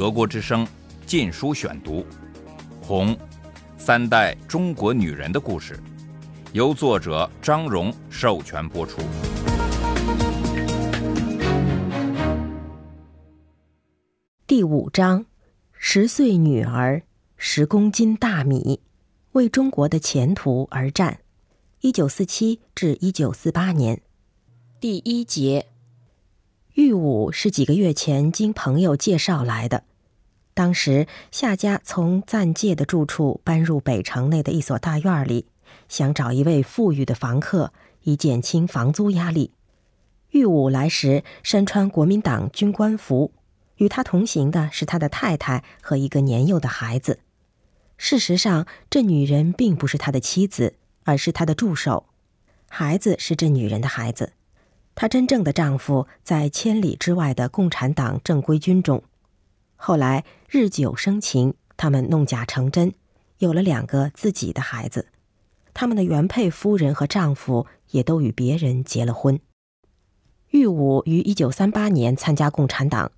德国之声《禁书选读》，《红》，三代中国女人的故事，由作者张荣授权播出。第五章：十岁女儿，十公斤大米，为中国的前途而战。一九四七至一九四八年。第一节。玉武是几个月前经朋友介绍来的。当时夏家从暂借的住处搬入北城内的一所大院里，想找一位富裕的房客，以减轻房租压力。玉武来时身穿国民党军官服。与他同行的是他的太太和一个年幼的孩子。事实上，这女人并不是他的妻子，而是他的助手。孩子是这女人的孩子。她真正的丈夫在千里之外的共产党正规军中。后来日久生情，他们弄假成真，有了两个自己的孩子。他们的原配夫人和丈夫也都与别人结了婚。玉武于一九三八年参加共产党。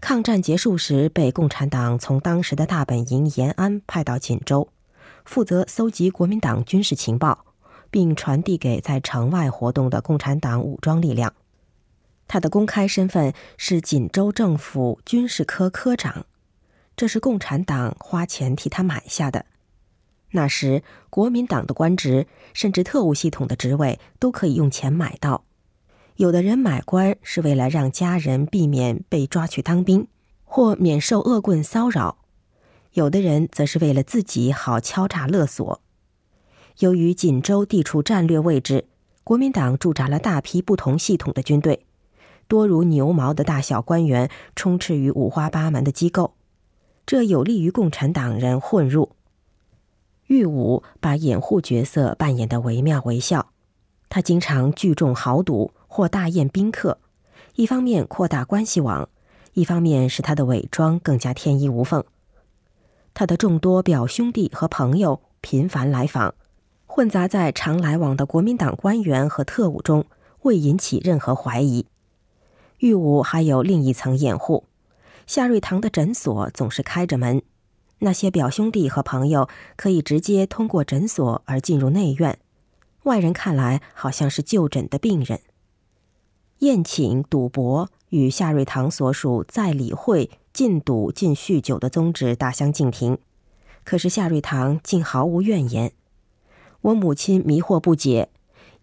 抗战结束时，被共产党从当时的大本营延安派到锦州，负责搜集国民党军事情报，并传递给在城外活动的共产党武装力量。他的公开身份是锦州政府军事科科长，这是共产党花钱替他买下的。那时，国民党的官职，甚至特务系统的职位，都可以用钱买到。有的人买官是为了让家人避免被抓去当兵，或免受恶棍骚扰；有的人则是为了自己好敲诈勒索。由于锦州地处战略位置，国民党驻扎了大批不同系统的军队，多如牛毛的大小官员充斥于五花八门的机构，这有利于共产党人混入。玉武把掩护角色扮演得惟妙惟肖，他经常聚众豪赌。或大宴宾客，一方面扩大关系网，一方面使他的伪装更加天衣无缝。他的众多表兄弟和朋友频繁来访，混杂在常来往的国民党官员和特务中，未引起任何怀疑。玉武还有另一层掩护，夏瑞堂的诊所总是开着门，那些表兄弟和朋友可以直接通过诊所而进入内院，外人看来好像是就诊的病人。宴请、赌博与夏瑞堂所属在理会禁赌、禁酗酒的宗旨大相径庭，可是夏瑞堂竟毫无怨言。我母亲迷惑不解，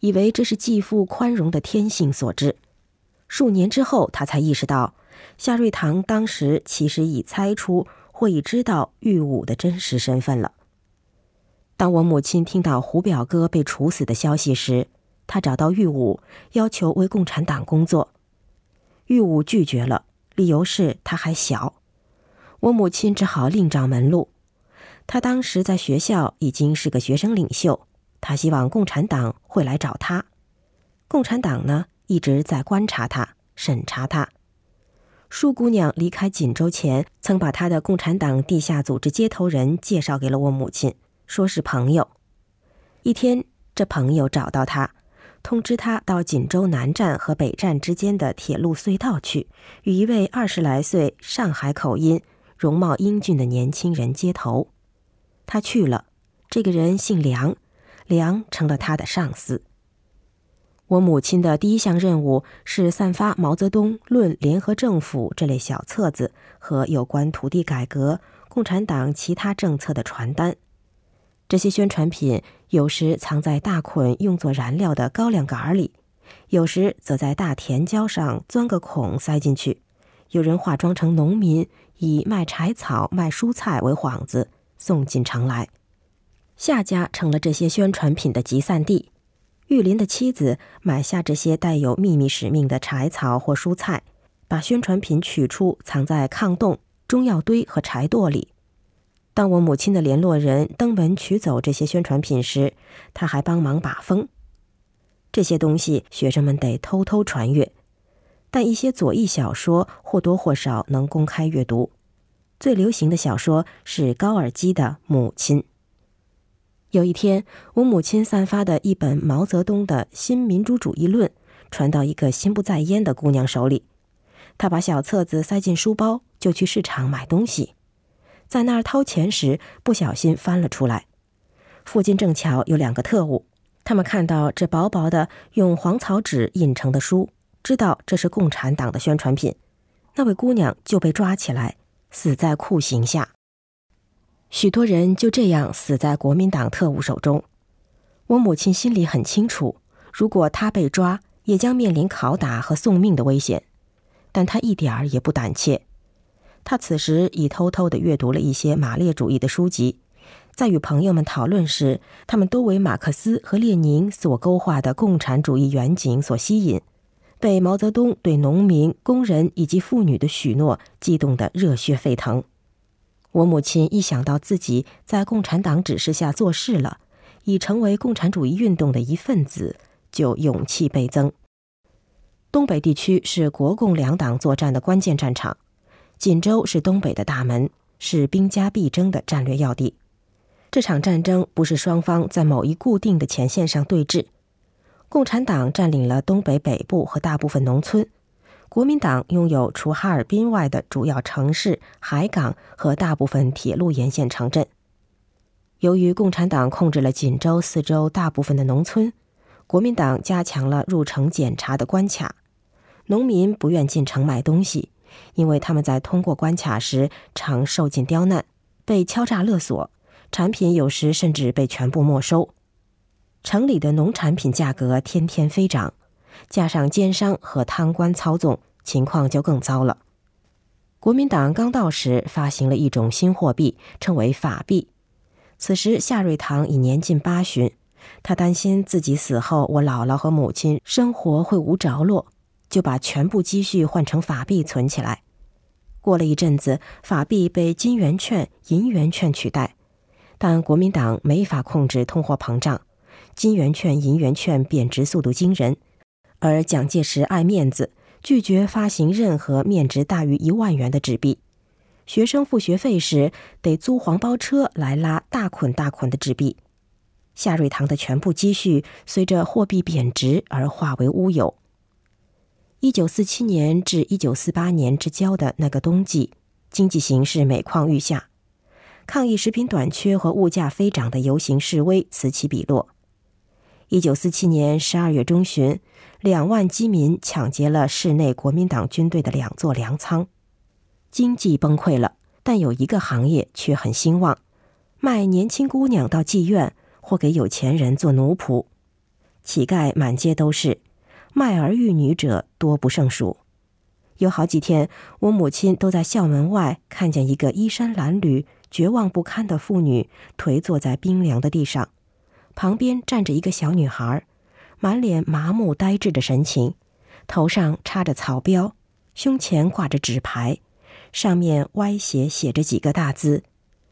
以为这是继父宽容的天性所致。数年之后，他才意识到，夏瑞堂当时其实已猜出或已知道玉武的真实身份了。当我母亲听到胡表哥被处死的消息时，他找到玉武，要求为共产党工作。玉武拒绝了，理由是他还小。我母亲只好另找门路。他当时在学校已经是个学生领袖，他希望共产党会来找他。共产党呢，一直在观察他、审查他。舒姑娘离开锦州前，曾把她的共产党地下组织接头人介绍给了我母亲，说是朋友。一天，这朋友找到他。通知他到锦州南站和北站之间的铁路隧道去，与一位二十来岁、上海口音、容貌英俊的年轻人接头。他去了，这个人姓梁，梁成了他的上司。我母亲的第一项任务是散发《毛泽东论联合政府》这类小册子和有关土地改革、共产党其他政策的传单。这些宣传品有时藏在大捆用作燃料的高粱杆里，有时则在大田椒上钻个孔塞进去。有人化妆成农民，以卖柴草、卖蔬菜为幌子送进城来。夏家成了这些宣传品的集散地。玉林的妻子买下这些带有秘密使命的柴草或蔬菜，把宣传品取出，藏在炕洞、中药堆和柴垛里。当我母亲的联络人登门取走这些宣传品时，他还帮忙把风。这些东西学生们得偷偷传阅，但一些左翼小说或多或少能公开阅读。最流行的小说是高尔基的《母亲》。有一天，我母亲散发的一本毛泽东的新民主主义论传到一个心不在焉的姑娘手里，她把小册子塞进书包，就去市场买东西，在那儿掏钱时不小心翻了出来。附近正巧有两个特务，他们看到这薄薄的用黄草纸印成的书，知道这是共产党的宣传品。那位姑娘就被抓起来，死在酷刑下。许多人就这样死在国民党特务手中。我母亲心里很清楚，如果她被抓，也将面临拷打和送命的危险，但她一点儿也不胆怯。她此时已偷偷地阅读了一些马列主义的书籍，在与朋友们讨论时，他们都为马克思和列宁所勾画的共产主义远景所吸引。被毛泽东对农民、工人以及妇女的许诺激动得热血沸腾。我母亲一想到自己在共产党指示下做事了，已成为共产主义运动的一份子，就勇气倍增。东北地区是国共两党作战的关键战场，锦州是东北的大门，是兵家必争的战略要地。这场战争不是双方在某一固定的前线上对峙。共产党占领了东北北部和大部分农村，国民党拥有除哈尔滨外的主要城市、海港和大部分铁路沿线城镇。由于共产党控制了锦州四周大部分的农村，国民党加强了入城检查的关卡。农民不愿进城买东西，因为他们在通过关卡时常受尽刁难，被敲诈勒索，产品有时甚至被全部没收。城里的农产品价格天天飞涨，加上奸商和贪官操纵，情况就更糟了。国民党刚到时，发行了一种新货币，称为法币。此时夏瑞堂已年近八旬，他担心自己死后，我姥姥和母亲生活会无着落，就把全部积蓄换成法币存起来。过了一阵子，法币被金圆券、银圆券取代，但国民党没法控制通货膨胀。金圆券、银圆券贬值速度惊人，而蒋介石爱面子，拒绝发行任何面值大于一万元的纸币。学生付学费时得租黄包车来拉大捆大捆的纸币。夏瑞堂的全部积蓄随着货币贬值而化为乌有。一九四七年至一九四八年之交的那个冬季，经济形势每况愈下，抗议食品短缺和物价飞涨的游行示威此起彼落。一九四七年十二月中旬，两万饥民抢劫了市内国民党军队的两座粮仓，经济崩溃了。但有一个行业却很兴旺：卖年轻姑娘到妓院，或给有钱人做奴仆。乞丐满街都是，卖儿育女者多不胜数。有好几天，我母亲都在校门外看见一个衣衫褴褛、绝望不堪的妇女颓坐在冰凉的地上。旁边站着一个小女孩，满脸麻木呆滞的神情，头上插着草标，胸前挂着纸牌，上面歪斜写着几个大字：“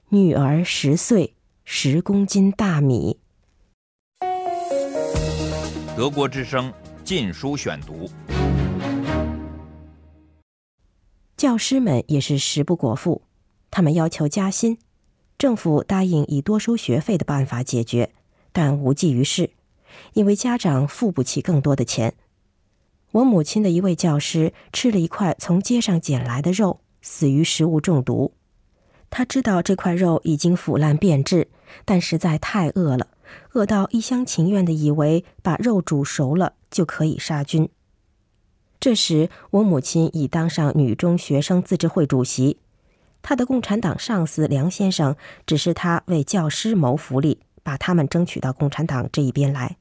女儿十岁，十公斤大米。”德国之声《禁书选读》，教师们也是食不果腹，他们要求加薪，政府答应以多收学费的办法解决。但无济于事，因为家长付不起更多的钱。我母亲的一位教师吃了一块从街上捡来的肉，死于食物中毒。他知道这块肉已经腐烂变质，但实在太饿了，饿到一厢情愿的以为把肉煮熟了就可以杀菌。这时，我母亲已当上女中学生自治会主席，她的共产党上司梁先生指示他为教师谋福利。把他们争取到共产党这一边来。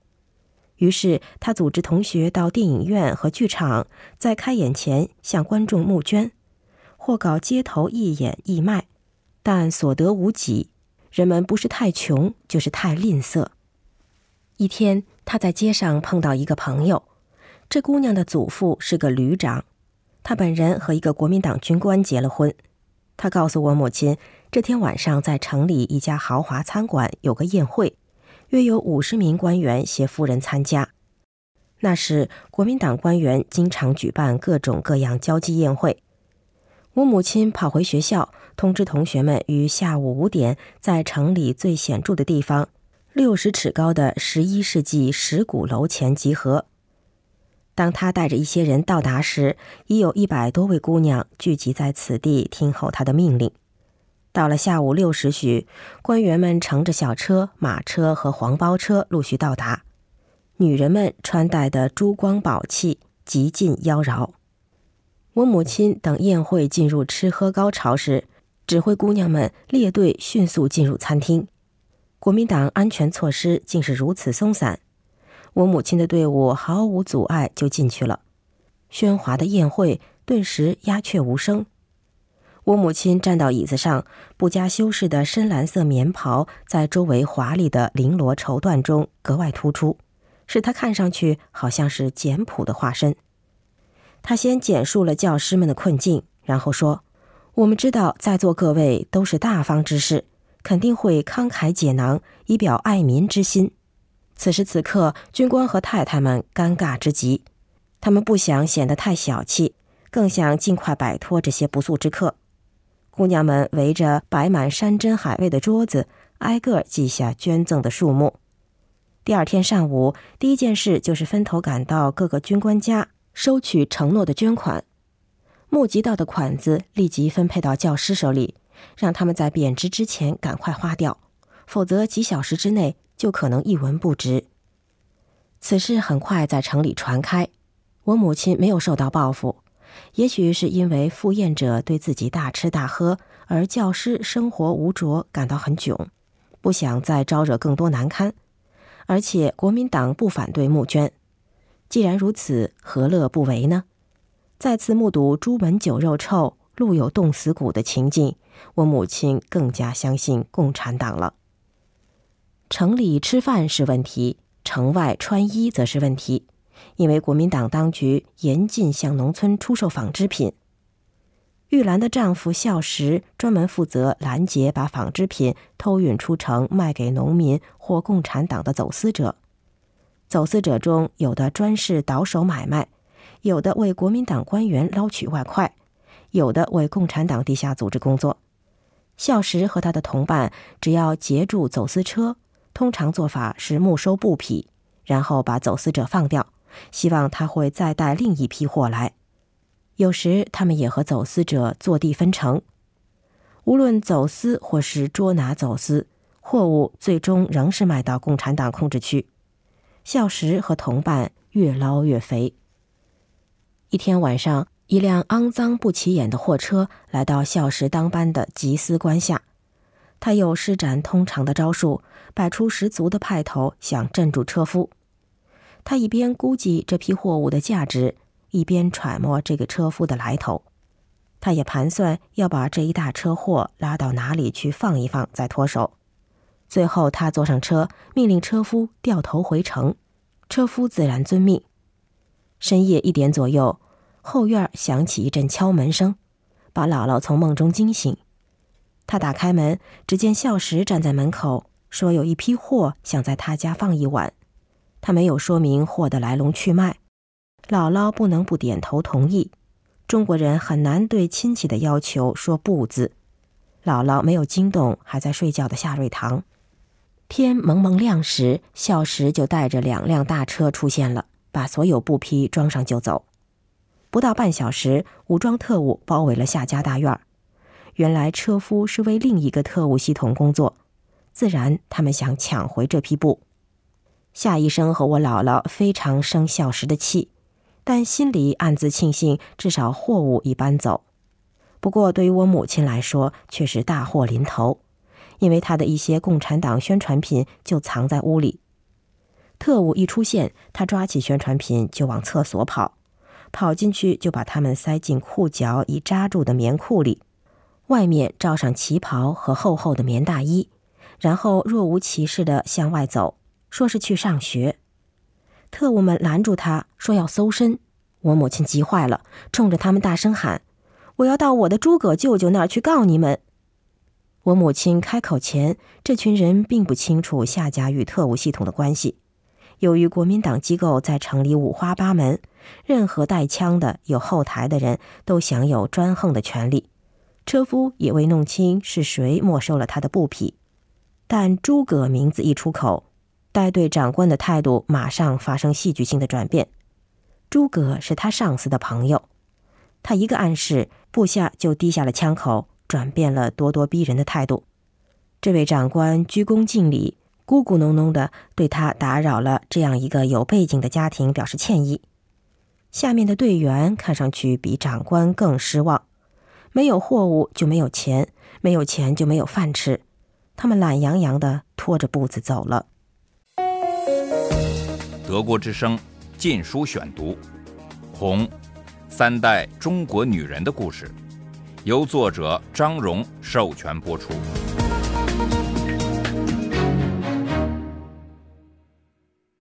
于是他组织同学到电影院和剧场，在开演前向观众募捐，或搞街头义演义卖，但所得无几。人们不是太穷，就是太吝啬。一天，他在街上碰到一个朋友，这姑娘的祖父是个旅长，他本人和一个国民党军官结了婚。他告诉我母亲。这天晚上，在城里一家豪华餐馆有个宴会，约有五十名官员携夫人参加。那时，国民党官员经常举办各种各样交际宴会。我母亲跑回学校，通知同学们于下午五点在城里最显著的地方——六十尺高的十一世纪石鼓楼前集合。当他带着一些人到达时，已有一百多位姑娘聚集在此地听候他的命令。到了下午六时许，官员们乘着小车、马车和黄包车陆续到达，女人们穿戴的珠光宝气，极尽妖娆。我母亲等宴会进入吃喝高潮时，指挥姑娘们列队迅速进入餐厅。国民党安全措施竟是如此松散。我母亲的队伍毫无阻碍就进去了，喧哗的宴会顿时鸦雀无声。我母亲站到椅子上，不加修饰的深蓝色棉袍在周围华丽的绫罗绸缎中格外突出，使她看上去好像是简朴的化身。她先简述了教师们的困境，然后说：“我们知道在座各位都是大方之士，肯定会慷慨解囊，以表爱民之心。”此时此刻，军官和太太们尴尬之极，他们不想显得太小气，更想尽快摆脱这些不速之客。姑娘们围着摆满山珍海味的桌子，挨个记下捐赠的数目。第二天上午，第一件事就是分头赶到各个军官家，收取承诺的捐款。募集到的款子立即分配到教师手里，让他们在贬值之前赶快花掉，否则几小时之内。就可能一文不值。此事很快在城里传开，我母亲没有受到报复，也许是因为赴宴者对自己大吃大喝，而教师生活无着感到很窘，不想再招惹更多难堪。而且国民党不反对募捐，既然如此，何乐不为呢？再次目睹朱门酒肉臭，路有冻死骨的情景，我母亲更加相信共产党了。城里吃饭是问题，城外穿衣则是问题，因为国民党当局严禁向农村出售纺织品。玉兰的丈夫孝实专门负责拦截把纺织品偷运出城卖给农民或共产党的走私者。走私者中有的专事倒手买卖，有的为国民党官员捞取外快，有的为共产党地下组织工作。孝实和他的同伴只要截住走私车。通常做法是没收布匹，然后把走私者放掉，希望他会再带另一批货来。有时他们也和走私者坐地分成。无论走私或是捉拿走私，货物最终仍是卖到共产党控制区。孝实和同伴越捞越肥。一天晚上，一辆肮脏不起眼的货车来到孝实当班的缉私官下。他又施展通常的招数，摆出十足的派头，想镇住车夫。他一边估计这批货物的价值，一边揣摩这个车夫的来头。他也盘算要把这一大车货拉到哪里去放一放，再脱手。最后，他坐上车，命令车夫掉头回城。车夫自然遵命。深夜一点左右，后院响起一阵敲门声，把姥姥从梦中惊醒。他打开门，只见孝时站在门口，说有一批货想在他家放一晚。他没有说明货的来龙去脉，姥姥不能不点头同意。中国人很难对亲戚的要求说不字。姥姥没有惊动还在睡觉的夏瑞堂。天蒙蒙亮时，孝时就带着两辆大车出现了，把所有布匹装上就走。不到半小时，武装特务包围了夏家大院。原来车夫是为另一个特务系统工作，自然他们想抢回这批布。夏医生和我姥姥非常生孝时的气，但心里暗自庆幸，至少货物已搬走。不过对于我母亲来说，却是大祸临头，因为她的一些共产党宣传品就藏在屋里。特务一出现，他抓起宣传品就往厕所跑，跑进去就把它们塞进裤脚已扎住的棉裤里。外面罩上旗袍和厚厚的棉大衣，然后若无其事地向外走，说是去上学。特务们拦住他，说要搜身。我母亲急坏了，冲着他们大声喊：“我要到我的诸葛舅舅那儿去告你们！”我母亲开口前，这群人并不清楚夏家与特务系统的关系。由于国民党机构在城里五花八门，任何带枪的、有后台的人都享有专横的权利。车夫也未弄清是谁没收了他的布匹，但诸葛名字一出口，带队长官的态度马上发生戏剧性的转变。诸葛是他上司的朋友，他一个暗示，部下就低下了枪口，转变了咄咄逼人的态度。这位长官鞠躬尽礼，咕咕哝哝的对他打扰了这样一个有背景的家庭表示歉意。下面的队员看上去比长官更失望，没有货物就没有钱，没有钱就没有饭吃，他们懒洋洋的拖着步子走了。德国之声。禁书选读，《红》，三代中国女人的故事，由作者张荣授权播出。